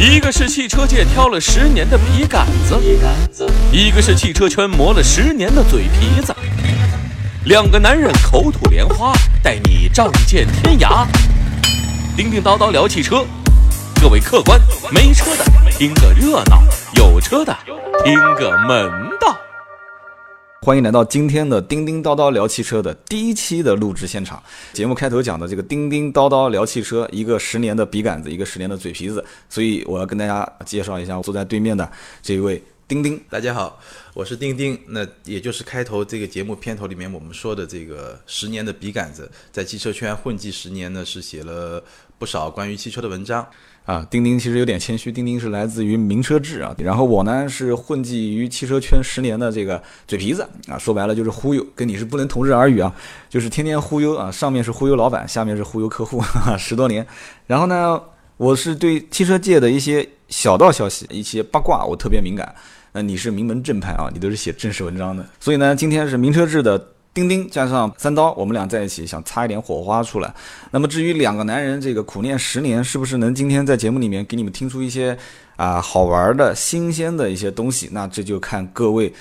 一个是汽车界挑了十年的笔杆子，一个是汽车圈磨了十年的嘴皮子。两个男人口吐莲花，带你仗剑天涯。叮叮叨叨聊汽车，各位客官，没车的听个热闹，有车的听个门道。欢迎来到今天的叮叮叨叨聊汽车的第一期的录制现场。节目开头讲的这个叮叮叨叨聊汽车，一个十年的笔杆子，一个十年的嘴皮子，所以我要跟大家介绍一下我坐在对面的这一位叮叮。大家好，我是叮叮，那也就是开头这个节目片头里面我们说的这个十年的笔杆子，在汽车圈混迹十年呢，是写了不少关于汽车的文章。啊，丁丁其实有点谦虚，丁丁是来自于名车志啊，然后我呢是混迹于汽车圈十年的这个嘴皮子啊，说白了就是忽悠，跟你是不能同日而语啊，就是天天忽悠啊，上面是忽悠老板，下面是忽悠客户，哈哈，十多年。然后呢，我是对汽车界的一些小道消息、一些八卦，我特别敏感。那你是名门正派啊，你都是写正式文章的，所以呢，今天是名车志的。丁丁加上三刀，我们俩在一起想擦一点火花出来。那么至于两个男人这个苦练十年，是不是能今天在节目里面给你们听出一些啊好玩的新鲜的一些东西？那这就看各位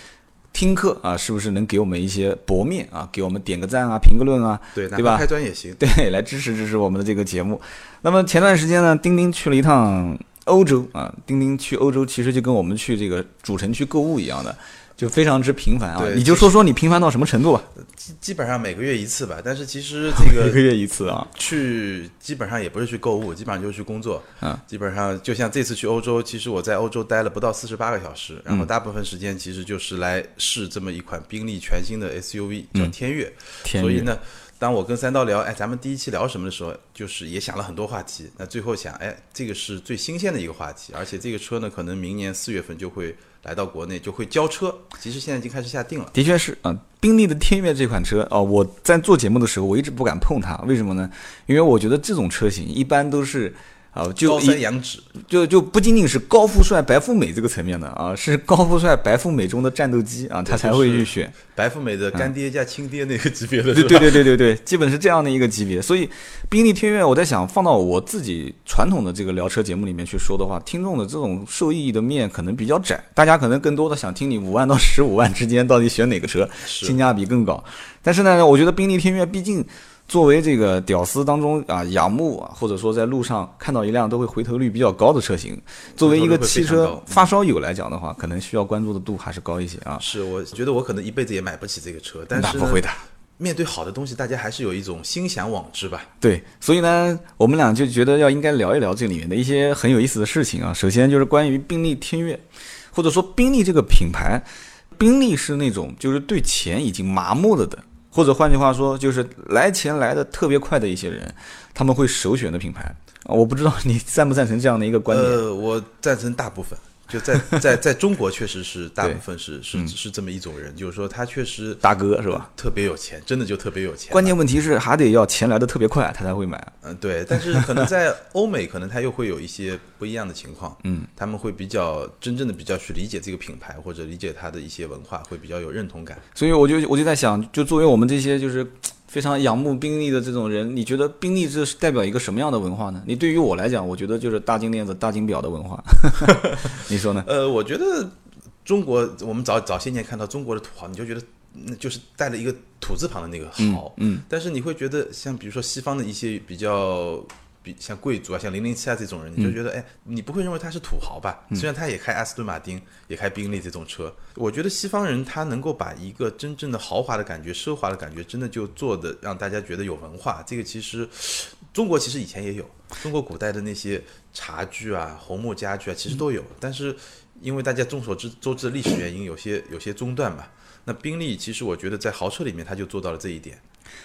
听课啊，是不是能给我们一些薄面啊，给我们点个赞啊，评个论啊，对对吧？开端也行，对，来支持支持我们的这个节目。那么前段时间呢，丁丁去了一趟欧洲啊，丁丁去欧洲其实就跟我们去这个主城区购物一样的。就非常之频繁啊！你就说说你频繁到什么程度吧？基基本上每个月一次吧。但是其实这个一个月一次啊，去基本上也不是去购物，基本上就是去工作。嗯，基本上就像这次去欧洲，其实我在欧洲待了不到四十八个小时，然后大部分时间其实就是来试这么一款宾利全新的 SUV，叫天悦。所以呢，当我跟三刀聊，哎，咱们第一期聊什么的时候，就是也想了很多话题。那最后想，哎，这个是最新鲜的一个话题，而且这个车呢，可能明年四月份就会。来到国内就会交车，其实现在已经开始下定了。的确是啊，宾利的天悦这款车哦，我在做节目的时候我一直不敢碰它，为什么呢？因为我觉得这种车型一般都是。啊，就高山仰止，就就不仅仅是高富帅、白富美这个层面的啊，是高富帅、白富美中的战斗机啊，他才会去选白富美的干爹加亲爹那个级别的，对对对对对对，基本是这样的一个级别。所以，宾利天悦，我在想放到我自己传统的这个聊车节目里面去说的话，听众的这种受益的面可能比较窄，大家可能更多的想听你五万到十五万之间到底选哪个车，性价比更高。但是呢，我觉得宾利天悦毕竟。作为这个屌丝当中啊，仰慕啊，或者说在路上看到一辆都会回头率比较高的车型，作为一个汽车发烧友来讲的话，可能需要关注的度还是高一些啊。是，我觉得我可能一辈子也买不起这个车，但是不会的。面对好的东西，大家还是有一种心向往之吧。对，所以呢，我们俩就觉得要应该聊一聊这里面的一些很有意思的事情啊。首先就是关于宾利天越，或者说宾利这个品牌，宾利是那种就是对钱已经麻木了的。或者换句话说，就是来钱来的特别快的一些人，他们会首选的品牌。我不知道你赞不赞成这样的一个观点？呃，我赞成大部分。就在在在中国，确实是大部分是是是这么一种人，就是说他确实大哥是吧？特别有钱，真的就特别有钱。关键问题是还得要钱来的特别快，他才会买。嗯，对。但是可能在欧美，可能他又会有一些不一样的情况。嗯，他们会比较真正的比较去理解这个品牌，或者理解他的一些文化，会比较有认同感。所以我就我就在想，就作为我们这些就是。非常仰慕宾利的这种人，你觉得宾利这是代表一个什么样的文化呢？你对于我来讲，我觉得就是大金链子、大金表的文化。你说呢？呃，我觉得中国，我们早早些年看到中国的土豪，你就觉得那就是带了一个土字旁的那个豪。嗯。但是你会觉得，像比如说西方的一些比较。像贵族啊，像零零七啊这种人，你就觉得，哎，你不会认为他是土豪吧？虽然他也开阿斯顿马丁，也开宾利这种车，我觉得西方人他能够把一个真正的豪华的感觉、奢华的感觉，真的就做的让大家觉得有文化。这个其实中国其实以前也有，中国古代的那些茶具啊、红木家具啊，其实都有。但是因为大家众所周周知的历史原因，有些有些中断嘛。那宾利其实我觉得在豪车里面，他就做到了这一点。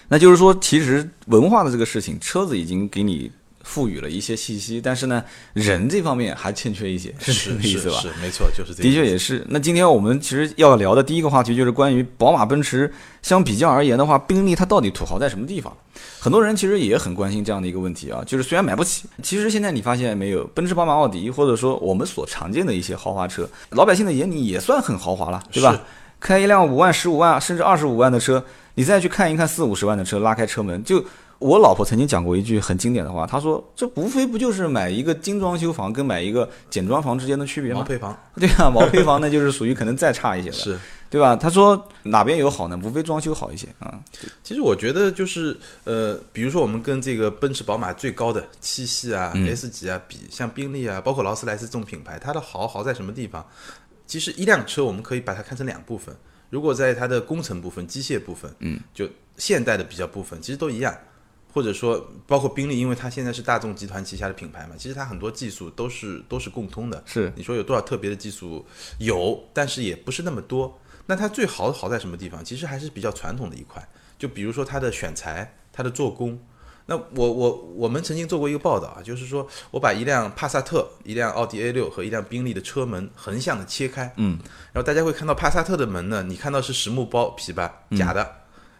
那就是说，其实文化的这个事情，车子已经给你。赋予了一些信息，但是呢，人这方面还欠缺一些，是这个意思吧？是没错，就是这。的确也是。那今天我们其实要聊的第一个话题就是关于宝马、奔驰相比较而言的话，宾利它到底土豪在什么地方？很多人其实也很关心这样的一个问题啊。就是虽然买不起，其实现在你发现没有，奔驰、宝马、奥迪，或者说我们所常见的一些豪华车，老百姓的眼里也算很豪华了，对吧？开一辆五万、十五万甚至二十五万的车，你再去看一看四五十万的车，拉开车门就。我老婆曾经讲过一句很经典的话，她说：“这无非不就是买一个精装修房跟买一个简装房之间的区别吗？毛坯房 对啊，毛坯房那就是属于可能再差一些的，是。对吧？她说哪边有好呢？无非装修好一些啊。其实我觉得就是呃，比如说我们跟这个奔驰、宝马最高的七系啊、S 级啊比，像宾利啊，包括劳斯莱斯这种品牌，它的好好在什么地方？其实一辆车我们可以把它看成两部分。如果在它的工程部分、机械部分，嗯，就现代的比较部分，其实都一样。或者说，包括宾利，因为它现在是大众集团旗下的品牌嘛，其实它很多技术都是都是共通的。是你说有多少特别的技术？有，但是也不是那么多。那它最好好在什么地方？其实还是比较传统的一块，就比如说它的选材、它的做工。那我我我们曾经做过一个报道啊，就是说我把一辆帕萨特、一辆奥迪 A 六和一辆宾利的车门横向的切开，嗯，然后大家会看到帕萨特的门呢，你看到是实木包皮吧，假的，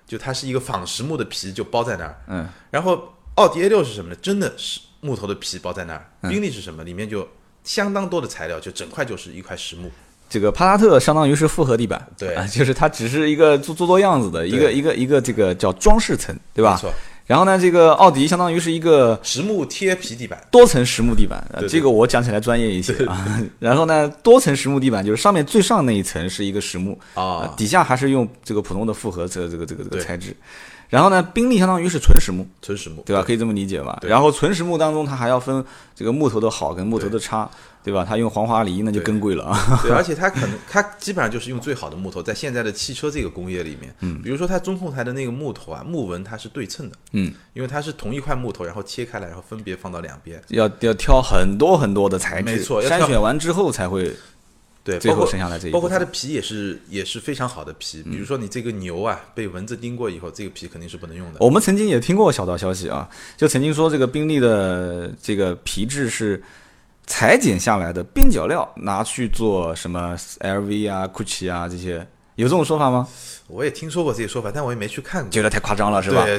就它是一个仿实木的皮就包在那儿，嗯，然后奥迪 A 六是什么呢？真的是木头的皮包在那儿，宾利是什么？里面就相当多的材料，就整块就是一块实木。这个帕萨特相当于是复合地板，对啊，就是它只是一个做做做样子的一个一个一个这个叫装饰层，对吧没？错，然后呢，这个奥迪相当于是一个实木贴皮地板。多层实木地板，这个我讲起来专业一些啊。然后呢，多层实木地板就是上面最上那一层是一个实木啊呃底下还是用这个普通的复合这个这个这个这个材质。然后呢，宾利相当于是纯实木，纯实木，对吧？可以这么理解吧？然后纯实木当中，它还要分这个木头的好跟木头的差，对吧？他用黄花梨那就更贵了啊。对，而且它可能 它基本上就是用最好的木头，在现在的汽车这个工业里面，嗯，比如说它中控台的那个木头啊，木纹它是对称的，嗯，因为它是同一块木头，然后切开来，然后分别放到两边，要要挑很多很多的材质，没错筛选完之后才会对，最后包括剩下来这一包括它的皮也是也是非常好的皮，比如说你这个牛啊被蚊子叮过以后，这个皮肯定是不能用的，我们曾经也听过小道消息啊，就曾经说这个宾利的这个皮质是裁剪下来的边角料，拿去做什么 LV 啊、GUCCI 啊这些，有这种说法吗？我也听说过这些说法，但我也没去看过。觉得太夸张了，是吧？对，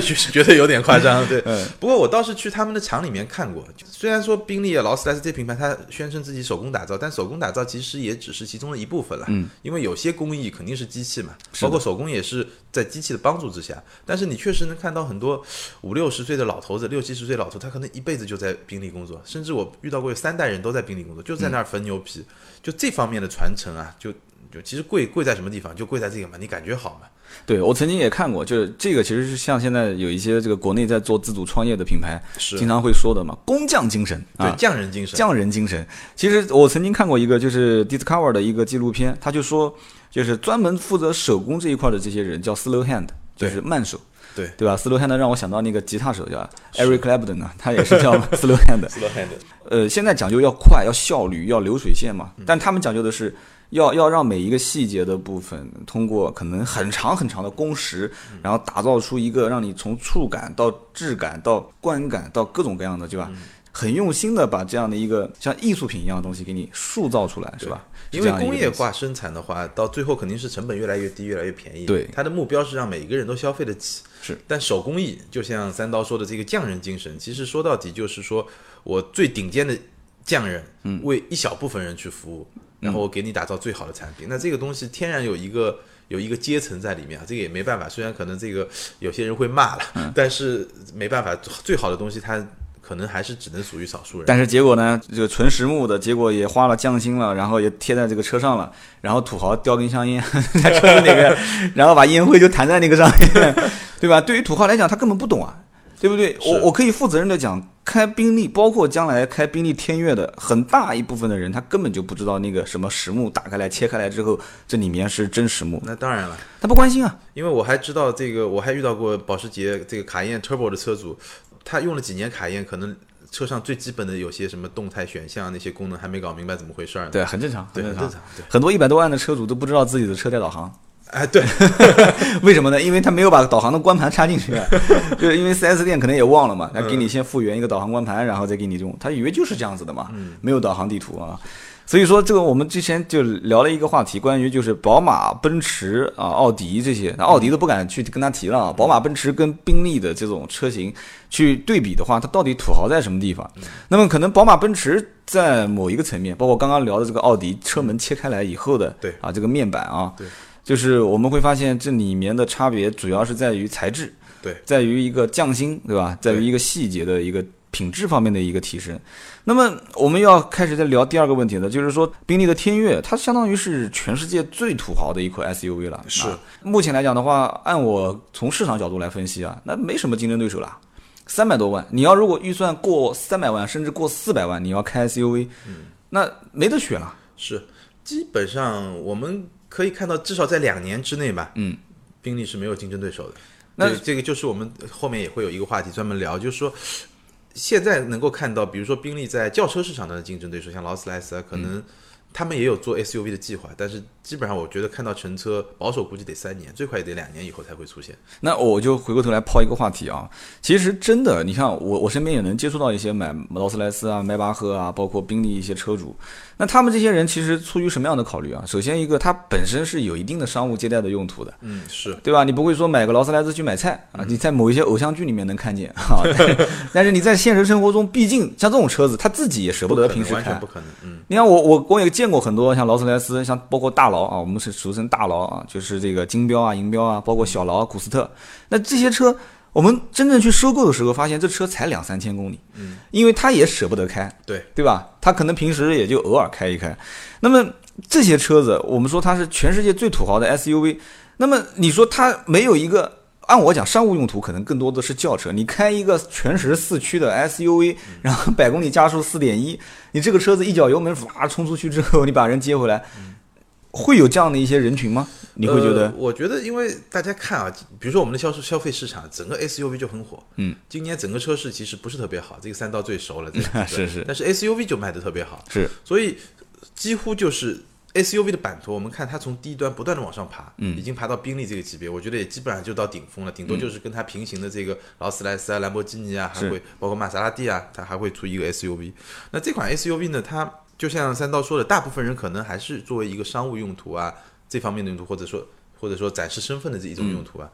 就是觉得有点夸张。对，嗯不过我倒是去他们的厂里面看过。虽然说宾利啊、劳斯莱斯这品牌它宣称自己手工打造，但手工打造其实也只是其中的一部分了。嗯，因为有些工艺肯定是机器嘛，包括手工也是在机器的帮助之下。但是你确实能看到很多五六十岁的老头子、六七十岁老头，他可能一辈子就在宾利工作，甚至我遇到过有三代人都在宾利工作，就在那儿缝牛皮。就这方面的传承啊，就就其实贵贵在什么地方？就贵在这个嘛，你感觉好嘛？对我曾经也看过，就是这个其实是像现在有一些这个国内在做自主创业的品牌，是经常会说的嘛，工匠精神对啊，匠人精神。匠人精神。其实我曾经看过一个就是 Discover 的一个纪录片，他就说，就是专门负责手工这一块的这些人叫 slow hand，就是慢手。对对吧？slow hand 让我想到那个吉他手叫 Eric Clapton 啊，他也是叫 slow hand。slow hand 呃，现在讲究要快、要效率、要流水线嘛，嗯但他们讲究的是要要让每一个细节的部分通过可能很长很长的工时，嗯然后打造出一个让你从触感到质感到观感到各种各样的，对吧？嗯很用心的把这样的一个像艺术品一样的东西给你塑造出来，是吧？因为工业化生产的话，到最后肯定是成本越来越低，越来越便宜。对它的目标是让每一个人都消费得起。是，但手工艺就像三刀说的这个匠人精神，其实说到底就是说我最顶尖的匠人，嗯为一小部分人去服务，然后我给你打造最好的产品。那这个东西天然有一个。有一个阶层在里面啊，这个也没办法。虽然可能这个有些人会骂了，嗯但是没办法，最好的东西它可能还是只能属于少数人。但是结果呢，这个纯实木的结果也花了匠心了，然后也贴在这个车上了，然后土豪叼根香烟 在车子里面，然后把烟灰就弹在那个上面，对吧？对于土豪来讲，他根本不懂啊，对不对？我我可以负责任的讲，开宾利，包括将来开宾利天越的很大一部分的人，他根本就不知道那个什么实木打开来切开来之后，这里面是真实木，那当然了，他不关心啊。因为我还知道这个，我还遇到过保时捷这个卡宴 Turbo 的车主，他用了几年卡宴，可能车上最基本的有些什么动态选项那些功能还没搞明白怎么回事儿呢。对，很正常，对，很很正常。对，很多一百多万的车主都不知道自己的车带导航，哎，对，为什么呢？因为他没有把导航的光盘插进去，就是因为 4S 店可能也忘了嘛，他给你先复原一个导航光盘，然后再给你用，他以为就是这样子的嘛，没有导航地图啊。所以说，这个我们之前就聊了一个话题，关于就是宝马、奔驰啊、奥迪这些，那奥迪都不敢去跟他提了啊。宝马、奔驰跟宾利的这种车型去对比的话，它到底土豪在什么地方？那么可能宝马、奔驰在某一个层面，包括刚刚聊的这个奥迪车门切开来以后的，对啊这个面板啊，对，就是我们会发现这里面的差别主要是在于材质。对在于一个匠心，对吧？在于一个细节的一个品质方面的一个提升。那么我们要开始在聊第二个问题了，就是说宾利的天越，它相当于是全世界最土豪的一款 SUV 了。是啊目前来讲的话，按我从市场角度来分析啊，那没什么竞争对手了。三百多万，你要如果预算过三百万，甚至过四百万，你要开 SUV，、那没得选了。是，基本上我们可以看到，至少在两年之内吧，嗯，宾利是没有竞争对手的。那这个就是我们后面也会有一个话题专门聊，就是说。现在能够看到，比如说宾利在轿车市场的竞争对手，像劳斯莱斯啊，可能他们也有做 SUV 的计划，但是基本上我觉得看到成车，保守估计得三年，最快也得两年以后才会出现。那我就回过头来抛一个话题啊，其实真的，你看我我身边也能接触到一些买劳斯莱斯啊、迈巴赫啊，包括宾利一些车主，那他们这些人其实出于什么样的考虑啊？首先一个，它本身是有一定的商务接待的用途的，嗯，是对吧？你不会说买个劳斯莱斯去买菜啊，你在某一些偶像剧里面能看见啊，但是你在现实生活中，毕竟像这种车子，他自己也舍不得平时开完全不。可能。嗯，你看我我我也见过很多像劳斯莱斯，像包括大劳啊，我们是俗称大劳啊，就是这个金标啊、银标啊，包括小劳、古斯特。那这些车，我们真正去收购的时候，发现这车才两三千公里，嗯，因为他也舍不得开，对，对吧？他可能平时也就偶尔开一开。那么这些车子，我们说它是全世界最土豪的 SUV，那么你说它没有一个。按我讲，商务用途可能更多的是轿车。你开一个全时四驱的 SUV，然后百公里加速四点一，你这个车子一脚油门哇冲出去之后，你把人接回来，会有这样的一些人群吗？你会觉得呃？我觉得，因为大家看啊，比如说我们的销售消费市场，整个 SUV 就很火。嗯，今年整个车市其实不是特别好，这个三道最熟了，这个 是是但是 SUV 就卖的特别好，是所以几乎就是 SUV 的版图，我们看它从低端不断的往上爬，嗯已经爬到宾利这个级别，我觉得也基本上就到顶峰了，顶多就是跟它平行的这个劳斯莱斯啊、兰博基尼啊，还会包括玛莎拉蒂啊，它还会出一个 SUV。那这款 SUV 呢，它就像三刀说的，大部分人可能还是作为一个商务用途啊这方面的用途，或者说或者说展示身份的这一种用途啊。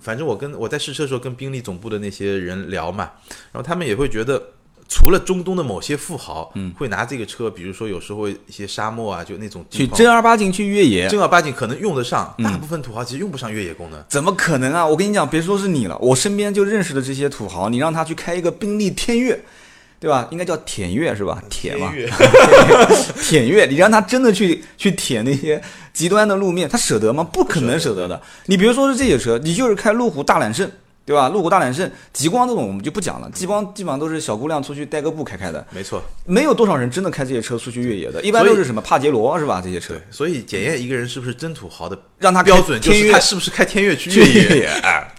反正我跟我在试车的时候跟宾利总部的那些人聊嘛，然后他们也会觉得。除了中东的某些富豪，嗯，会拿这个车，比如说有时候一些沙漠啊，就那种去正儿八经去越野，正儿八经可能用得上，大部分土豪其实用不上越野功能。怎么可能啊？我跟你讲，别说是你了，我身边就认识的这些土豪，你让他去开一个宾利天越，对吧？应该叫舔越是吧？舔嘛，越 舔越，你让他真的去去舔那些极端的路面，他舍得吗？不可能舍得的。你别说是这些车，你就是开路虎大揽胜。对吧？路虎大揽胜、极光这种我们就不讲了，极光基本上都是小姑娘出去带个步开开的，没错，没有多少人真的开这些车出去越野的，一般都是什么帕杰罗是吧？这些车对，所以检验一个人是不是真土豪的让他标准就是他是不是开天越去去越野。越野，哎，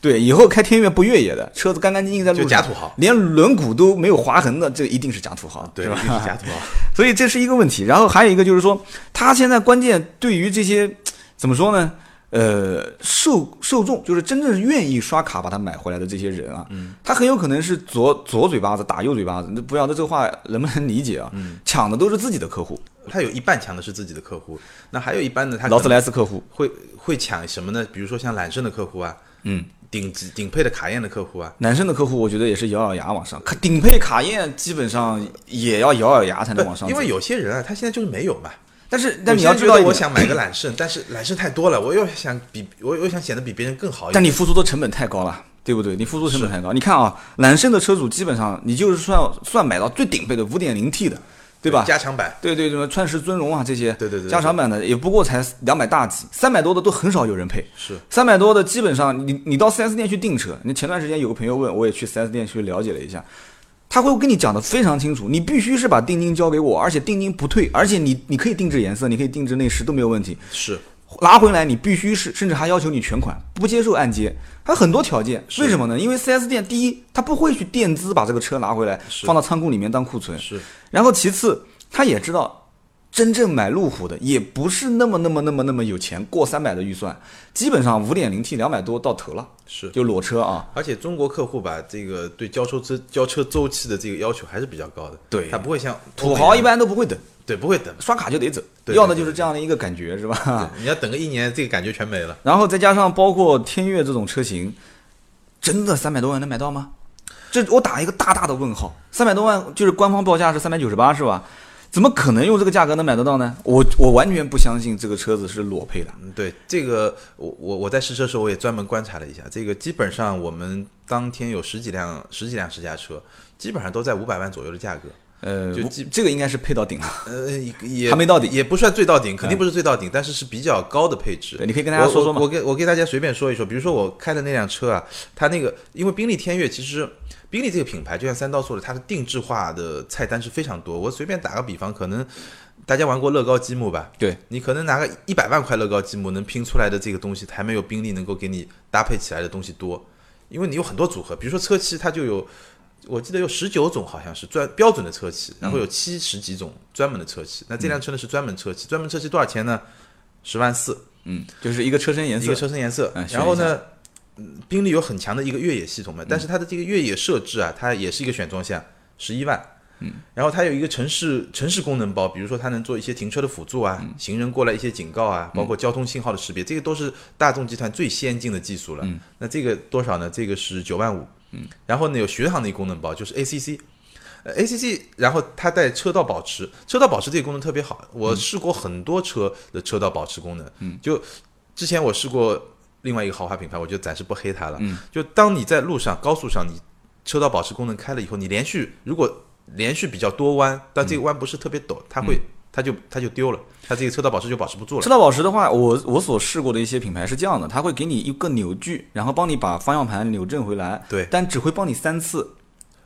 对，以后开天越不越野的车子干干净净在路上，就假土豪连轮毂都没有划痕的，这一定是假土豪，对，是吧？一定是假土豪。所以这是一个问题。然后还有一个就是说，他现在关键对于这些怎么说呢？呃，受受众就是真正愿意刷卡把它买回来的这些人啊，嗯他很有可能是左左嘴巴子打右嘴巴子，那不晓得这个话能不能理解啊？嗯抢的都是自己的客户，他有一半抢的是自己的客户，那还有一半呢，他劳斯莱斯客户，会会抢什么呢？比如说像揽胜的客户啊，嗯，顶级顶配的卡宴的客户啊，男生的客户我觉得也是咬咬牙往上，卡顶配卡宴基本上也要咬咬牙才能往上，因为有些人啊，他现在就是没有嘛。但是但你要知道我，想买个揽胜，但是揽胜太多了，我又想比我又想显得比别人更好一点。但你付出的成本太高了，对不对？你付出成本太高。你看啊，揽胜的车主基本上你就是算算买到最顶配的五点零 T 的，对吧？加强版，对对，什么川石尊荣啊这些，对对对对加长版的也不过才两百大几，三百多的都很少有人配。是三百多的基本上你你到四 S 店去订车，你前段时间有个朋友问，我也去四 S 店去了解了一下，他会跟你讲的非常清楚，你必须是把定金交给我，而且定金不退，而且你你可以定制颜色，你可以定制内饰都没有问题。是拿回来你必须是，甚至还要求你全款，不接受按揭，还有很多条件。为什么呢？因为 4S 店第一，他不会去垫资把这个车拿回来放到仓库里面当库存，是，然后其次，他也知道，真正买路虎的也不是那么那么那么那么有钱，过三百的预算，基本上五点零 T 两百多到头了，是就裸车啊。而且中国客户吧，这个对交车周交车周期的这个要求还是比较高的。对他不会像土豪一般般都不会等，对不会等，刷卡就得走，对要的就是这样的一个感觉，是吧？你要等个一年，这个感觉全没了。然后再加上包括天越这种车型，真的三百多万能买到吗？这我打一个大大的问号。三百多万就是官方报价是三百九十八是吧？怎么可能用这个价格能买得到呢？我我完全不相信这个车子是裸配的。嗯，对这个，我我我在试车的时候我也专门观察了一下，这个基本上我们当天有十几辆十几辆试驾车，基本上都在五百万左右的价格。呃，就我这个应该是配到顶了。呃，也还没到顶也不算最到顶，肯定不是最到顶，但是是比较高的配置。你可以跟大家说说嘛我给我给大家随便说一说，比如说我开的那辆车啊，它那个因为宾利天越其实宾利这个品牌，就像三刀说的，它的定制化的菜单是非常多。我随便打个比方，可能大家玩过乐高积木吧？对你可能拿个一百万块乐高积木，能拼出来的这个东西，还没有宾利能够给你搭配起来的东西多，因为你有很多组合，比如说车漆，它就有。我记得有十九种，好像是专标准的车漆，然后有七十几种专门的车漆。那这辆车呢是专门车漆，专门车漆多少钱呢？十万四，嗯，就是一个车身颜色一个。车身颜色嗯。然后呢，嗯宾利有很强的一个越野系统嘛，但是它的这个越野设置啊，它也是一个选装项，十一万。嗯，然后它有一个城市城市功能包，比如说它能做一些停车的辅助啊，行人过来一些警告啊，包括交通信号的识别，这个都是大众集团最先进的技术了。嗯，那这个多少呢？这个是九万五。嗯，然后呢有巡航的一个功能包，就是 ACC。呃，ACC，然后它带车道保持，车道保持这个功能特别好。我试过很多车的车道保持功能，嗯，就之前我试过另外一个豪华品牌，我就暂时不黑它了。嗯，就当你在路上高速上，你车道保持功能开了以后，你连续如果连续比较多弯，但这个弯不是特别陡，它会它就它就丢了，它这个车道保持就保持不住了车。道保持的话，我我所试过的一些品牌是这样的，它会给你一个扭矩，然后帮你把方向盘扭正回来。对但只会帮你三次，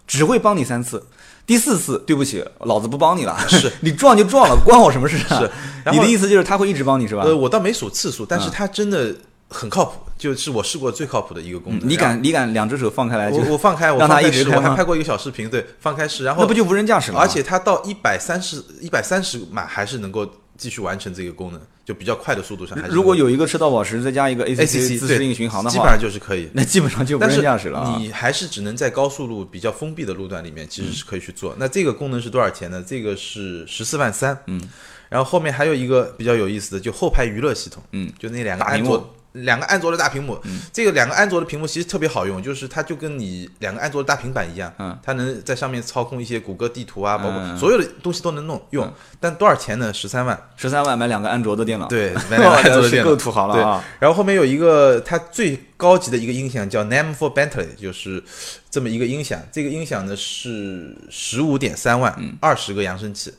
只会帮你三次。第四次，对不起，老子不帮你了。是 你撞就撞了，关我什么事啊？是你的意思就是他会一直帮你是吧？呃，我倒没数次数，但是嗯它真的很靠谱，就是我试过最靠谱的一个功能。你敢你敢两只手放开来就我我放开，我让它放开试一直开我还拍过一个小视频，对，放开试，然后那不就无人驾驶了吗？而且它到一百三十一百三十码还是能够继续完成这个功能，就比较快的速度上还是。如果有一个车道保持再加一个 ACC 自适应巡航的话，基本上就是可以。那基本上就无人驾驶了啊。你还是只能在高速路比较封闭的路段里面，其实是可以去做。那这个功能是多少钱呢？这个是十四万三。嗯，然后后面还有一个比较有意思的，就后排娱乐系统。嗯，就那两个安卓。两个安卓的大屏幕，这个两个安卓的屏幕其实特别好用，就是它就跟你两个安卓的大平板一样，嗯它能在上面操控一些谷歌地图啊，包括嗯所有的东西都能弄用。但多少钱呢？十三万。十三万买两个安卓的电脑，对，买两个安卓的电脑够土豪了啊！然后后面有一个它最高级的一个音响叫 Name for Bentley，就是这么一个音响。这个音响呢是十五点三万，嗯二十个扬声器。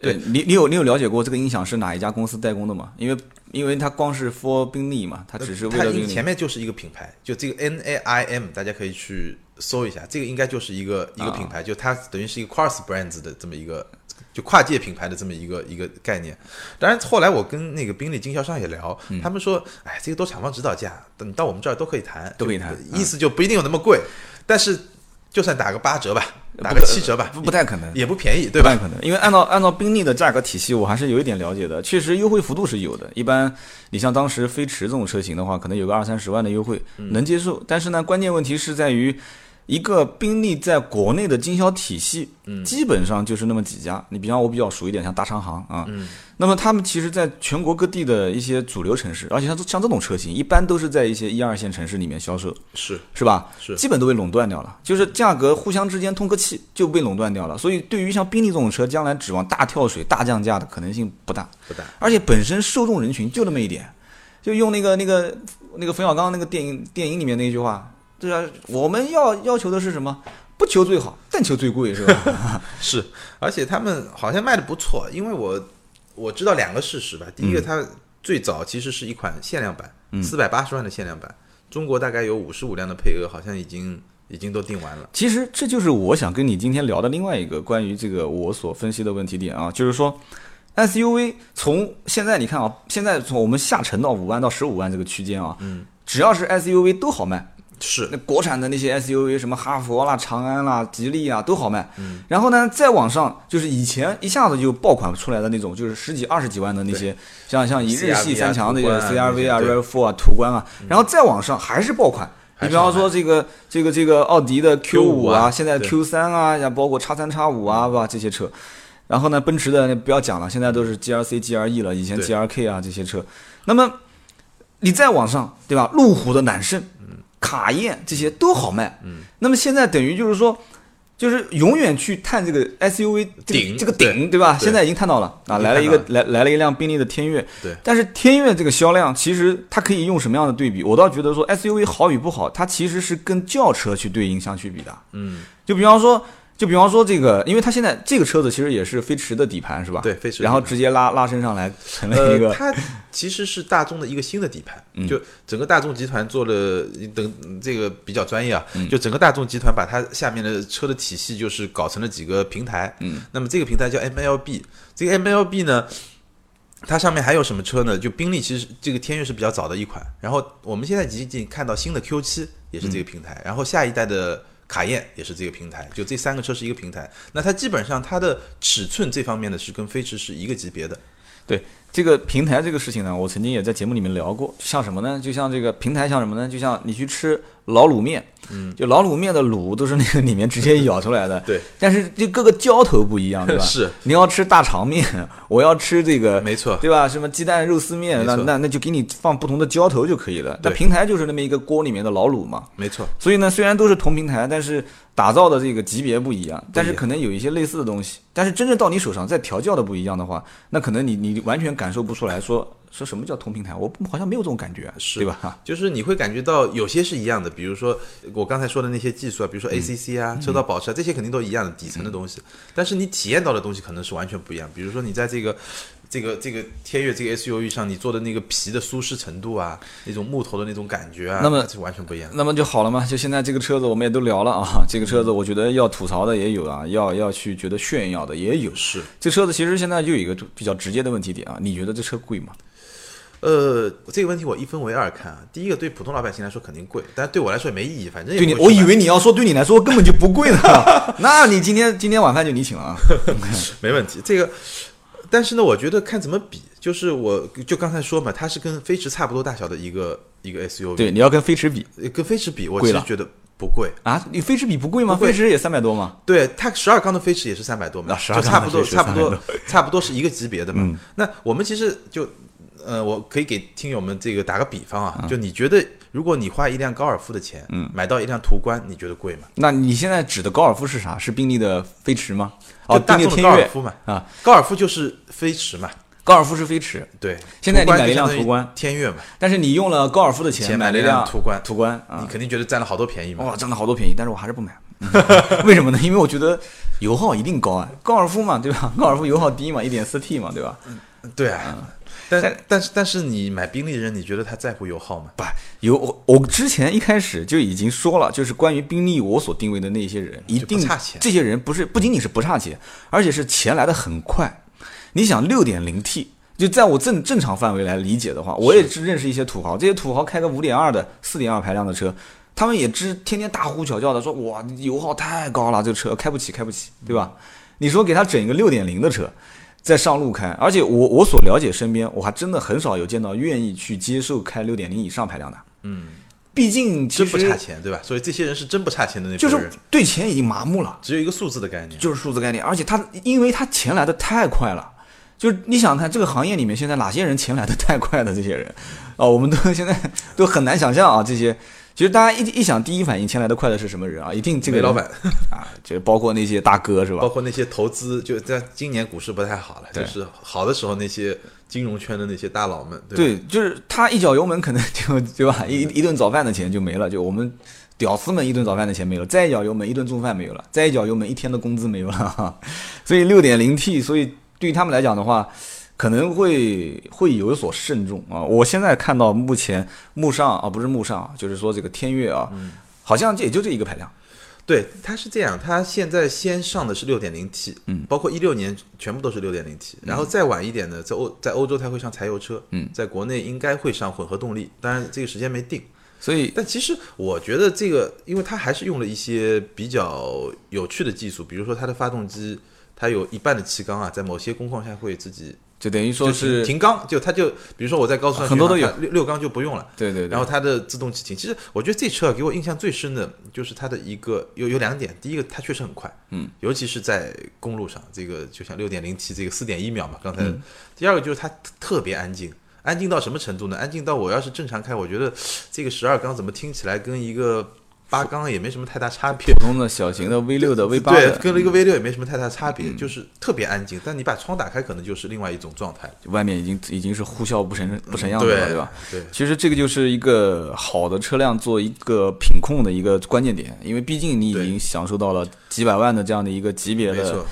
对你，你有你有了解过这个音响是哪一家公司代工的吗？因为因为它光是 for 宾利嘛，它只是为它应了宾利前面就是一个品牌，就这个 N A I M，大家可以去搜一下，这个应该就是一个一个品牌，就它等于是一个 cross brands 的这么一个。就跨界品牌的这么一个一个概念，当然后来我跟那个宾利经销商也聊，嗯。他们说，哎，这个都厂方指导价，等到我们这儿都可以谈，都可以谈意思就不一定有那么贵，但是就算打个八折吧，打个七折吧，不不太可能。也不便宜，对吧？不太可能，因为按照按照宾利的价格体系，我还是有一点了解的。确实优惠幅度是有的，一般你像当时飞驰这种车型的话，可能有个二三十万的优惠嗯能接受。但是呢，关键问题是在于一个宾利在国内的经销体系，嗯基本上就是那么几家。你比方我比较熟一点，像大昌行啊，那么他们其实在全国各地的一些主流城市，而且像像这种车型，一般都是在一些一二线城市里面销售。是是吧？是基本都被垄断掉了，就是价格互相之间通个气就被垄断掉了。所以对于像宾利这种车，将来指望大跳水、大降价的可能性不大，不大。而且本身受众人群就那么一点，就用那个那个那个冯小刚那个电影电影里面那句话，对啊，我们要要求的是什么？不求最好，但求最贵，是吧？是，而且他们好像卖的不错，因为我我知道两个事实吧。第一个，它最早其实是一款限量版，四百八十万的限量版，中国大概有五十五辆的配额，好像已经已经都定完了。其实这就是我想跟你今天聊的另外一个关于这个我所分析的问题点啊，就是说 SUV 从现在你看啊，现在从我们下沉到五万到十五万这个区间啊，嗯，只要是 SUV 都好卖。是那国产的那些 SUV，什么哈佛啦、长安啦、吉利啊，都好卖。嗯，然后呢，再往上就是以前一下子就爆款出来的那种，就是十几、二十几万的那些，像像一日系啊三强那个途观啊 CRV 啊、那些对 RAV4 啊、途观啊，然后再往上还是爆款。你比方说这个这个这个奥迪的 Q 五 Q5 啊，啊现在 Q 三啊，呀，包括叉三叉五啊，吧这些车。然后呢，奔驰的那不要讲了，现在都是 GLC、GLE 了，以前 GRK 啊这些车。那么你再往上，对吧？路虎的揽胜、卡宴这些都好卖。嗯，那么现在等于就是说，就是永远去探这个 SUV 这个顶这个顶，对吧？对现在已经探到了啊，来了一个来来了一辆宾利的天越，对但是天越这个销量，其实它可以用什么样的对比？我倒觉得说 SUV 好与不好，它其实是跟轿车去对应相去比的。嗯，就比方说，就比方说这个，因为它现在这个车子其实也是飞驰的底盘，是吧？对飞驰然后直接拉拉升上来，成了一呃，个、它其实是大众的一个新的底盘，嗯。就整个大众集团做了等这个比较专业啊，嗯。就整个大众集团把它下面的车的体系就是搞成了几个平台，嗯，那么这个平台叫 MLB，这个 MLB 呢。它上面还有什么车呢？就宾利其实这个天悦是比较早的一款，然后我们现在仅仅看到新的 Q 七也是这个平台，然后下一代的卡宴也是这个平台，就这三个车是一个平台。那它基本上它的尺寸这方面呢是跟飞驰是一个级别的，对这个平台这个事情呢，我曾经也在节目里面聊过，像什么呢？就像这个平台像什么呢？就像你去吃老卤面，嗯，就老卤面的卤都是那个 里面直接舀出来的，对，但是就各个浇头不一样，对吧？是你要吃大肠面，我要吃这个，没错对吧？什么鸡蛋肉丝面，那那那就给你放不同的浇头就可以了。那平台就是那么一个锅里面的老卤嘛，没错。所以呢，虽然都是同平台，但是打造的这个级别不一样，但是可能有一些类似的东西。但是真正到你手上再调教的不一样的话，那可能你你完全感受不出来说说什么叫同平台，我好像没有这种感觉，是对吧？就是你会感觉到有些是一样的，比如说我刚才说的那些技术啊，比如说嗯 ACC 啊、车道保持啊，这些肯定都一样的底层的东西。但是你体验到的东西可能是完全不一样。比如说你在这个这个这个天悦这个 SUV 上，你做的那个皮的舒适程度啊，那种木头的那种感觉啊，那么就完全不一样。那么就好了嘛，就现在这个车子我们也都聊了啊，这个车子我觉得要吐槽的也有啊，要要去觉得炫耀的也有。是，这车子其实现在就有一个比较直接的问题点啊，你觉得这车贵吗？呃，这个问题我一分为二看啊。第一个对普通老百姓来说肯定贵，但是对我来说也没意义，反正也对你，我以为你要说对你来说根本就不贵呢，那你今天今天晚饭就你请了啊。没问题。这个，但是呢，我觉得看怎么比，就是我就刚才说嘛，它是跟飞驰差不多大小的一个一个 SUV，对，你要跟飞驰比呃，跟飞驰比，我其实觉得不贵。啊，你飞驰比不贵吗？贵飞驰也三百多吗。对它十二缸的飞驰也是三百多嘛，啊12就差不多差不多300差不多是一个级别的嘛。嗯那我们其实就呃，我可以给听友们这个打个比方嗯啊，就你觉得如果你花一辆高尔夫的钱，嗯，买到一辆途观，你觉得贵吗？那你现在指的高尔夫是啥？是宾利的飞驰吗？哦，宾利天悦高尔夫嘛，啊，高尔夫就是飞驰嘛，高尔夫是飞驰，对。现在你买了一辆途观天悦嘛，但是你用了高尔夫的钱钱买了一辆辆途观途观啊，你肯定觉得占了好多便宜嘛。哇，占了好多便宜，但是我还是不买。嗯 为什么呢？因为我觉得油耗一定高啊，高尔夫嘛，对吧？高尔夫油耗低嘛，一点四 T 嘛，对吧？对啊，但但是但是你买宾利的人，你觉得他在乎油耗吗？不，油我我之前一开始就已经说了，就是关于宾利我所定位的那些人，一定差钱这些人不是不仅仅是不差钱，而且是钱来的很快。你想六点零 T，就在我正正常范围来理解的话，我也是认识一些土豪，这些土豪开个五点二的、四点二排量的车，他们也知天天大呼小叫的说哇油耗太高了，这个车开不起，开不起，对吧？你说给他整一个六点零的车。在上路开，而且我我所了解身边，我还真的很少有见到愿意去接受开六点零以上排量的。嗯，毕竟其真不差钱，对吧？所以这些人是真不差钱的那就是，对钱已经麻木了，只有一个数字的概念。就是数字概念，而且他因为他钱来的太快了，就是你想想看这个行业里面现在哪些人钱来的太快的这些人，啊、我们都现在都很难想象啊这些。其实大家一一想，第一反应钱来的快的是什么人啊？一定这个老板，啊，就包括那些大哥是吧包？括那些投资，就在今年股市不太好了，对就是好的时候那些金融圈的那些大佬们，对？对，就是他一脚油门可能就对吧，一 一顿早饭的钱就没了，就我们屌丝们一顿早饭的钱没了，再一脚油门一顿中饭没有了，再一脚油门一天的工资没有了，所以六点零 T，所以对于他们来讲的话，可能会会有所慎重啊。我现在看到目前慕尚啊，不是慕尚，就是说这个天悦啊，好像也就这一个排量，对，它是这样，它现在先上的是六点零 T，嗯，包括一六年全部都是六点零 T，然后再晚一点呢，在欧在欧洲它会上柴油车，嗯，在国内应该会上混合动力，当然这个时间没定。所以但其实我觉得这个，因为它还是用了一些比较有趣的技术，比如说它的发动机，它有一半的气缸啊，在某些工况下会自己就等于说就是停缸，就它就比如说我在高速上很多都有六六缸就不用了。对对对，然后它的自动启停，其实我觉得这车给我印象最深的就是它的一个有有两点，第一个它确实很快，嗯，尤其是在公路上，这个就像六点零 T 这个四点一秒嘛，刚才。嗯第二个就是它特别安静，安静到什么程度呢？安静到我要是正常开，我觉得这个十二缸怎么听起来跟一个八缸也没什么太大差别普。通的小型的 V 六的 V 八对，跟了一个 V 六也没什么太大差别，就是特别安静。但你把窗打开，可能就是另外一种状态。外面已经已经是呼啸不成不成样子了，对对吧？？对，其实这个就是一个好的车辆做一个品控的一个关键点，因为毕竟你已经享受到了几百万的这样的一个级别的。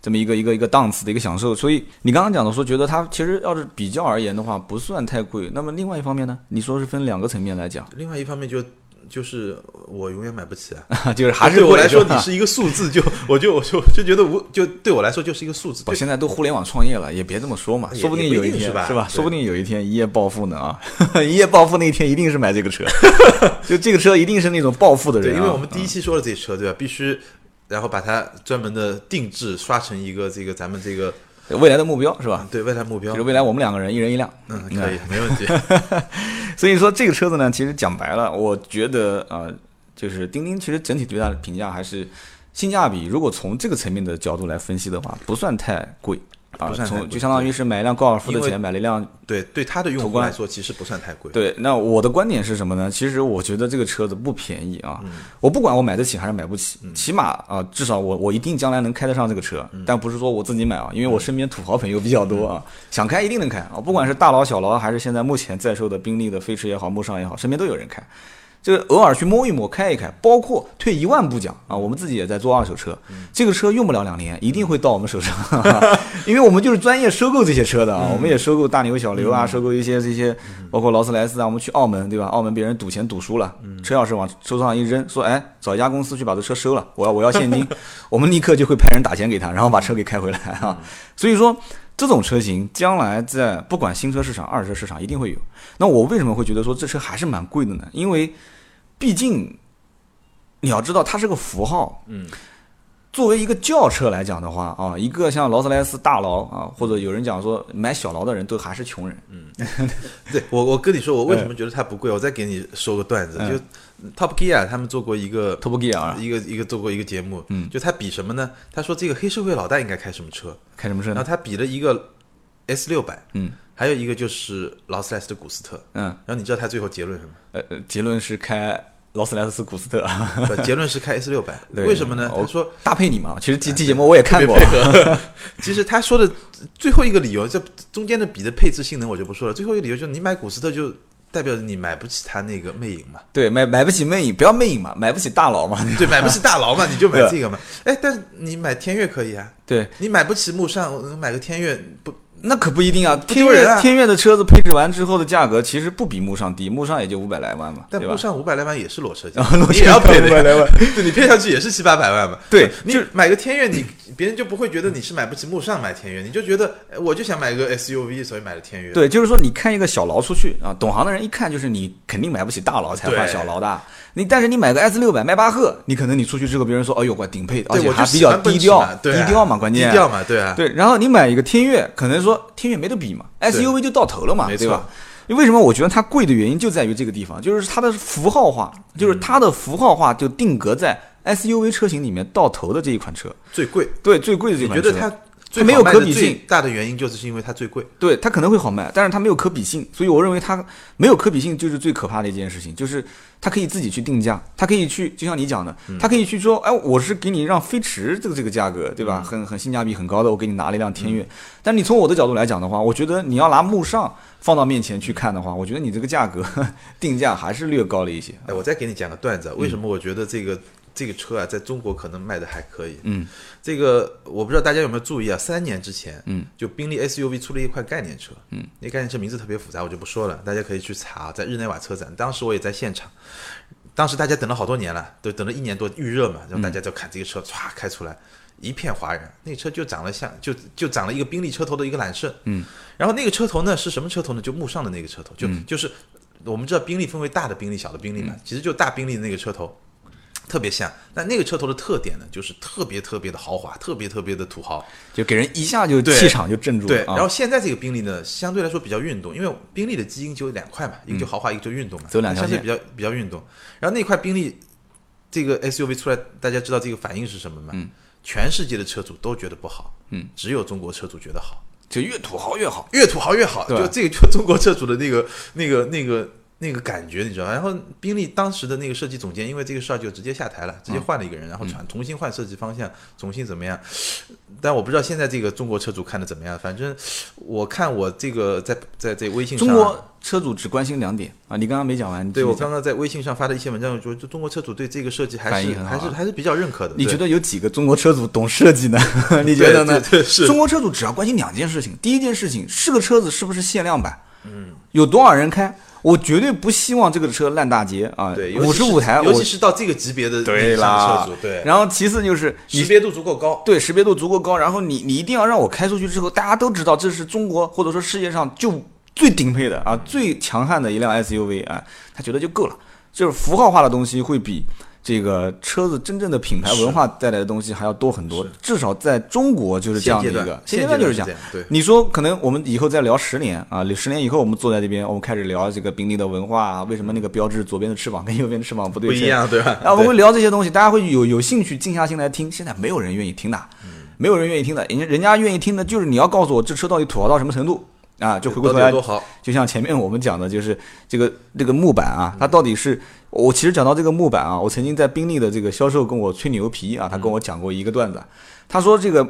这么一个一个一个档次的一个享受，所以你刚刚讲的说，觉得它其实要是比较而言的话，不算太贵。那么另外一方面呢，你说是分两个层面来讲，另外一方面就就是我永远买不起啊。就是还是对我来说，你是一个数字，就我就我就就觉得无就对我来说就是一个数字。我现在都互联网创业了，也别这么说嘛，说不定有一天是吧说不定有一天一夜暴富呢啊！一夜暴富那一天一定是买这个车，就这个车一定是那种暴富的人。因为我们第一期说了这车，对吧？必须然后把它专门的定制刷成一个这个咱们这个嗯未来的目标是吧？对未来目标就是。未来我们两个人一人一辆，嗯，可以，没问题。所以说这个车子呢，其实讲白了，我觉得啊、呃就是钉钉其实整体对它的评价还是性价比。如果从这个层面的角度来分析的话，不算太贵啊从就相当于是买一辆高尔夫的钱买了一辆对，对他的用户来说，其实不算太贵。对，那我的观点是什么呢？其实我觉得这个车子不便宜啊，我不管我买得起还是买不起，起码啊，至少我我一定将来能开得上这个车，但不是说我自己买啊，因为我身边土豪朋友比较多啊，想开一定能开啊，不管是大佬小佬，还是现在目前在售的宾利的飞驰也好，慕尚也好，身边都有人开。这个偶尔去摸一摸、开一开，包括退一万步讲啊，我们自己也在做二手车，这个车用不了两年，一定会到我们手上，因为我们就是专业收购这些车的啊，我们也收购大牛、小牛啊，收购一些这些，包括劳斯莱斯啊，我们去澳门对吧？澳门别人赌钱赌输了，车钥匙往车上一扔，说哎，找一家公司去把这车收了，我要我要现金，我们立刻就会派人打钱给他，然后把车给开回来啊。所以说。这种车型将来在不管新车市场、二手车市场一定会有。那我为什么会觉得说这车还是蛮贵的呢？因为毕竟你要知道，它是个符号。嗯，作为一个轿车来讲的话啊，一个像劳斯莱斯大佬啊，或者有人讲说买小劳的人都还是穷人。嗯 对我，我跟你说，我为什么觉得它不贵？我再给你说个段子，嗯就 Top Gear 他们做过一个 Top Gear 啊，一个一个做过一个节目，嗯就他比什么呢？他说这个黑社会老大应该开什么车，开什么车呢？然后他比了一个 S 六百，嗯还有一个就是劳斯莱斯的古斯特，嗯，然后你知道他最后结论是什么？呃，呃结论是开劳斯莱斯古斯特，不结论是开 S 六百，对为什么呢？我他说，搭配你嘛。其实这期节目我也看过。其实他说的最后一个理由，这中间的比的配置性能我就不说了。最后一个理由就是你买古斯特就代表着你买不起他那个魅影嘛，对，买买不起魅影，不要魅影嘛，买不起大佬嘛。对，买不起大佬嘛，你就买这个嘛。哎，但是你买天悦可以啊，对，你买不起慕尚，我买个天悦不？那可不一定啊。天悦啊天悦的车子配置完之后的价格其实不比慕尚低，慕尚也就五百来万嘛，但慕？尚五百来万也是裸车价 你也要配的 500来万，对你配上去也是七八百万嘛。对你买个天悦，你 别人就不会觉得你是买不起慕尚买天悦，你就觉得哎我就想买个 SUV，所以买了天悦。对，就是说你看一个小劳出去啊，懂行的人一看就是你肯定买不起大劳才换小劳的。你但是你买个 S 六百迈巴赫，你可能你出去之后别人说，哎呦，我顶配，而且还比较低调低调嘛，关键低调嘛，对啊，对，然后你买一个天悦，可能说天悦没得比嘛，SUV 就到头了嘛，对吧？为什么我觉得它贵的原因就在于这个地方，就是它的符号化，就是它的符号化就定格在 SUV 车型里面到头的这一款车，最贵。对，最贵的这款车。你觉得它最没有可比性大的原因就是因为它最贵。对它可能会好卖，但是它没有可比性，所以我认为它没有可比性就是最可怕的一件事情，就是它可以自己去定价，它可以去，就像你讲的，它可以去说，哎，我是给你让飞驰这个这个价格，对吧？很很性价比很高的，我给你拿了一辆天悦。但你从我的角度来讲的话，我觉得你要拿慕尚放到面前去看的话，我觉得你这个价格 定价还是略高了一些。哎，我再给你讲个段子啊，为什么我觉得这个这个车啊，在中国可能卖的还可以？嗯，这个我不知道大家有没有注意啊？三年之前，嗯，就宾利 SUV 出了一款概念车，嗯，那概念车名字特别复杂，我就不说了，大家可以去查，在日内瓦车展，当时我也在现场。当时大家等了好多年了，都等了一年多预热嘛，然后大家就看这个车唰开出来，一片哗然。那车就长得像，就就长了一个宾利车头的一个揽胜，嗯，然后那个车头呢是什么车头呢？就慕尚的那个车头，就、就是我们知道宾利分为大的宾利、小的宾利嘛，其实就大宾利的那个车头。特别像，但那个车头的特点呢，就是特别特别的豪华，特别特别的土豪。就给人一下就对气场就镇住了。对，啊然后现在这个宾利呢，相对来说比较运动，因为宾利的基因就有两块嘛，一个就豪华，一个就运动嘛，嗯走两条线相对比较比较运动。然后那块宾利这个 SUV 出来，大家知道这个反应是什么吗？嗯全世界的车主都觉得不好，嗯，只有中国车主觉得好，就越土豪越好。越土豪越好。就这个就中国车主的那个那个那个那个感觉，你知道吧？然后宾利当时的那个设计总监因为这个事儿就直接下台了，直接换了一个人，然后传重新换设计方向，重新怎么样？但我不知道现在这个中国车主看的怎么样。反正我看我这个在在这微信上，中国车主只关心两点啊，你刚刚没讲完。你对我刚刚在微信上发的一些文章，就就中国车主对这个设计还是还是还是比较认可的。你觉得有几个中国车主懂设计呢？你觉得呢？中国车主只要关心两件事情，第一件事情是个车子是不是限量版，嗯，有多少人开，我绝对不希望这个车烂大街啊，对五十五台，尤其是到这个级别的对上啦车主，对，然后其次就是识别度足够高。对识别度足够高，然后你你一定要让我开出去之后，大家都知道这是中国或者说世界上就最顶配的啊，最强悍的一辆 SUV 啊，他觉得就够了。就是符号化的东西会比这个车子真正的品牌文化带来的东西还要多很多，至少在中国就是这样的一个现阶段就是这样对你说可能我们以后再聊十年啊，十年以后我们坐在这边，我们开始聊这个宾利的文化啊，为什么那个标志左边的翅膀跟右边的翅膀不对称不一样，对吧？啊，我们会聊这些东西，大家会有有兴趣静下心来听。现在没有人愿意听的，没有人愿意听的，人家人家愿意听的就是你要告诉我这车到底土豪到什么程度啊？就回过头来？就像前面我们讲的，就是这个这个木板啊，它到底是我其实讲到这个木板啊，我曾经在宾利的这个销售跟我吹牛皮啊，他跟我讲过一个段子，他说这个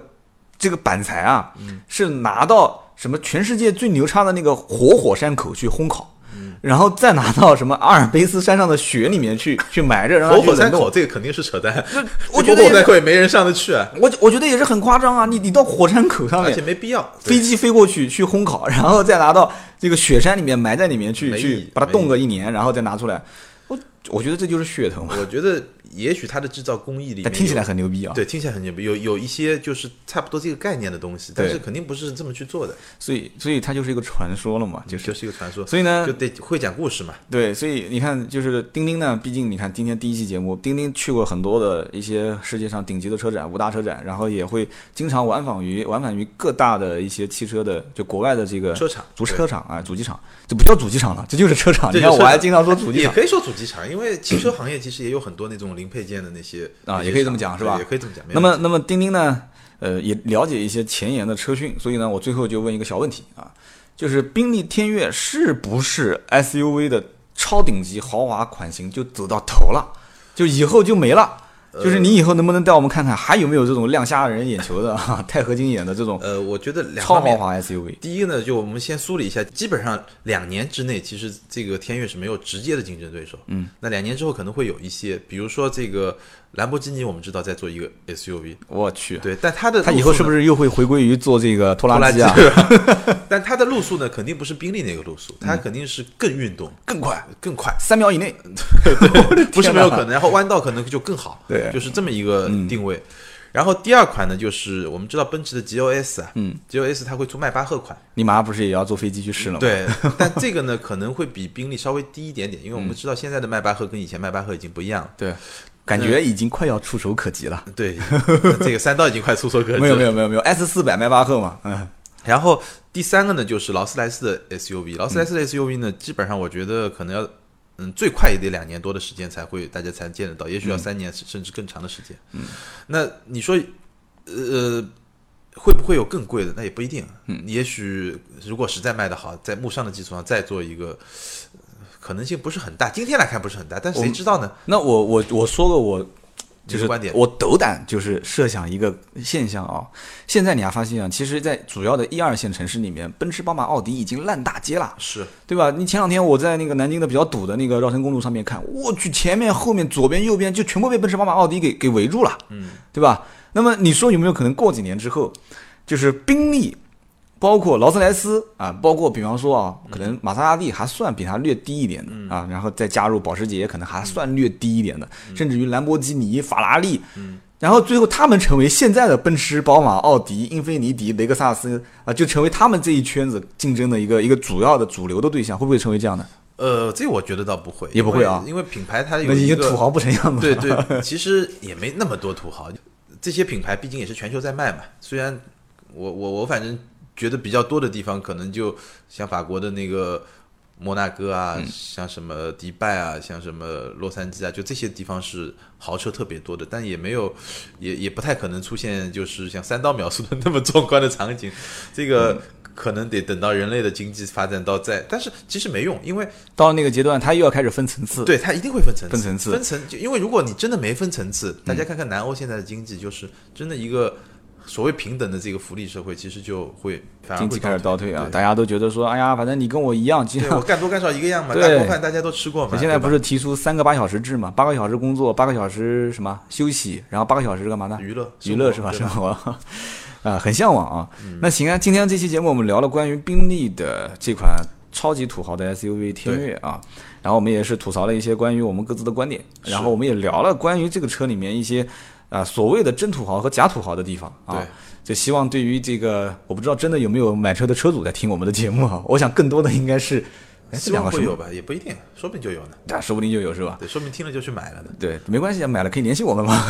这个板材啊，是拿到什么全世界最牛叉的那个活火山口去烘烤。然后再拿到什么阿尔卑斯山上的雪里面去去埋着，然后 活火山口这个肯定是扯淡，我觉得火山口也没人上得去啊，我我觉得也是很夸张啊！你你到火山口上而且，没必要。飞机飞过去去烘烤，然后再拿到这个雪山里面埋在里面去去把它冻个一年，然后再拿出来。我我觉得这就是噱头，我觉得也许它的制造工艺里面但听起来很牛逼啊。对，听起来很牛逼，有有一些就是差不多这个概念的东西，但是肯定不是这么去做的，所以所以它就是一个传说了嘛，就是。就是一个传说。所以呢就，得会讲故事嘛。对，所以你看，就是钉钉呢，毕竟你看今天第一期节目，钉钉去过很多的一些世界上顶级的车展、五大车展，然后也会经常往返于往返于各大的一些汽车的就国外的这个车厂主车厂啊，主机厂，这不叫主机厂了，这就是车厂。你看我还经常说主机厂。也可以说主机厂，因为汽车行业其实也有很多那种零配件的那些啊也可以这么讲是吧也可以这么讲。那么那么钉钉呢，呃，也了解一些前沿的车讯，所以呢，我最后就问一个小问题啊，就是宾利天越是不是 SUV 的超顶级豪华款型就走到头了，就以后就没了？就是你以后能不能带我们看看，还有没有这种亮瞎人眼球的、哈钛合金眼的这种呃，我觉得。超豪华 SUV？第一个呢，就我们先梳理一下，基本上两年之内，其实这个天悦是没有直接的竞争对手。嗯，那两年之后可能会有一些，比如说这个兰博基尼，我们知道在做一个 SUV，我去，对，但它的它以后是不是是又会回归于做这个拖拖拉机啊？？但它的路数呢，肯定不是宾利那个路数，它肯定是更运动、更快，更快。三秒以内。不是没有可能，然后弯道可能就更好，对就是这么一个定位。然后第二款呢，就是我们知道奔驰的 GLS 啊，嗯，GLS 它会出迈巴赫款，你马上不是也要坐飞机去试了吗？，对，但这个呢可能会比宾利稍微低一点点，因为我们知道现在的迈巴赫跟以前迈巴赫已经不一样了。对，感觉已经快要触手可及了。对，这个三刀已经快触手可及。没有没有。没有没有，S 四百迈巴赫嘛，嗯，然后第三个呢，就是劳斯莱斯的 SUV，劳斯莱斯的 SUV 呢，基本上我觉得可能要。嗯，最快也得两年多的时间才会大家才见得到，也许要三年甚至更长的时间。嗯，那你说，呃，会不会有更贵的？那也不一定。嗯，也许如果实在卖得好，在慕尚的基础上再做一个，呃可能性不是很大。今天来看不是很大，但谁知道呢？那我我我说个我就是观点我斗胆就是设想一个现象啊，现在你还发现啊，其实，在主要的一二线城市里面，奔驰、宝马、奥迪已经烂大街了。是对吧？你前两天我在那个南京的比较堵的那个绕城公路上面看，我去，前面、后面、左边、右边就全部被奔驰、宝马、奥迪给给围住了，嗯，对吧？那么你说有没有可能过几年之后，就是宾利，包括劳斯莱斯啊，包括比方说啊，可能玛莎拉蒂还算比它略低一点的、啊，然后再加入保时捷，可能还算略低一点的，甚至于兰博基尼、法拉利，然后最后他们成为现在的奔驰、宝马、奥迪、英菲尼迪、雷克萨斯啊，就成为他们这一圈子竞争的一个一个主要的主流的对象，会不会成为这样的？呃，这我觉得倒不会，也不会啊因为品牌它有一个土豪不成样子对。对，其实也没那么多土豪，这些品牌毕竟也是全球在卖嘛。虽然我我我反正觉得比较多的地方，可能就像法国的那个摩纳哥啊，嗯像什么迪拜啊，像什么洛杉矶啊，就这些地方是豪车特别多的，但也没有，也也不太可能出现就是像三刀描述的那么壮观的场景。这个。可能得等到人类的经济发展到在，但是其实没用，因为到那个阶段，它又要开始分层次。对它一定会分层次，分层次分层。因为如果你真的没分层次，大家看看南欧现在的经济，就是真的一个所谓平等的这个福利社会，其实就会经济开始倒退啊，大家都觉得说，哎呀，反正你跟我一样，经对我干多干少一个样嘛，对大锅饭大家都吃过嘛。现在不是提出三个八小时制嘛？八个小时工作，八个小时什么休息，然后八个小时干嘛呢？娱乐娱乐是吧？生活 啊，很向往啊。那行啊，今天这期节目我们聊了关于宾利的这款超级土豪的 SUV 天悦啊，然后我们也是吐槽了一些关于我们各自的观点，然后我们也聊了关于这个车里面一些啊所谓的真土豪和假土豪的地方啊对。就希望对于这个，我不知道真的有没有买车的车主在听我们的节目啊？我想更多的应该是，哎，这两个会有吧，也不一定，说不定就有呢。啊，说不定就有是吧？对，说明听了就去买了呢。对，没关系，买了可以联系我们嘛。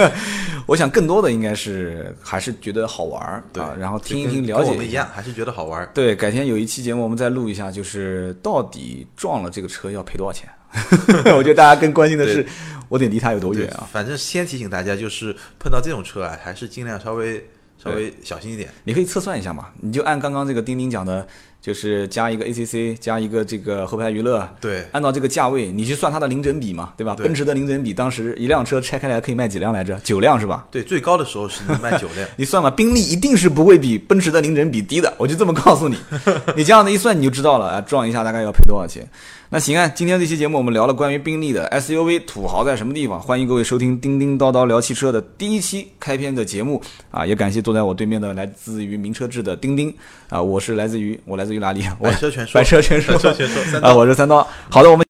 我想更多的应该是还是觉得好玩儿对啊，然后听一听了解我们一样，还是觉得好玩儿。对，改天有一期节目我们再录一下，就是到底撞了这个车要赔多少钱？我觉得大家更关心的是我得离它有多远啊？反正先提醒大家，就是碰到这种车啊，还是尽量稍微稍微小心一点。你可以测算一下嘛，你就按刚刚这个钉钉讲的，就是加一个 ACC，加一个这个后排娱乐，对，按照这个价位，你去算它的零整比嘛，对吧？对奔驰的零整比当时一辆车拆开来可以卖几辆来着？九辆是吧？对，最高的时候是能卖九辆。你算吧，宾利一定是不会比奔驰的零整比低的，我就这么告诉你。你这样子一算，你就知道了啊，撞一下大概要赔多少钱。那行啊，今天这期节目我们聊了关于宾利的 SUV 土豪在什么地方，欢迎各位收听叮叮叨叨聊汽车的第一期开篇的节目啊，也感谢坐在我对面的来自于名车志的叮叮啊，我是来自于我来自于哪里？我百车全说 百车全说，百车全说啊，我是三刀。好的，我们。